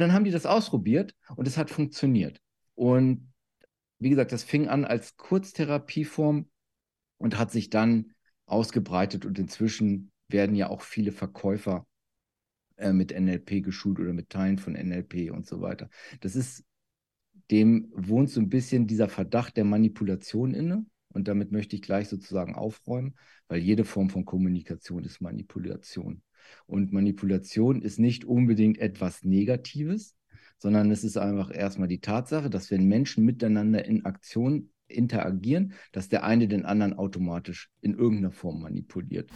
dann haben die das ausprobiert und es hat funktioniert. Und wie gesagt, das fing an als Kurztherapieform und hat sich dann ausgebreitet und inzwischen werden ja auch viele Verkäufer äh, mit NLP geschult oder mit Teilen von NLP und so weiter. Das ist, dem wohnt so ein bisschen dieser Verdacht der Manipulation inne. Und damit möchte ich gleich sozusagen aufräumen, weil jede Form von Kommunikation ist Manipulation. Und Manipulation ist nicht unbedingt etwas Negatives, sondern es ist einfach erstmal die Tatsache, dass wenn Menschen miteinander in Aktion interagieren, dass der eine den anderen automatisch in irgendeiner Form manipuliert.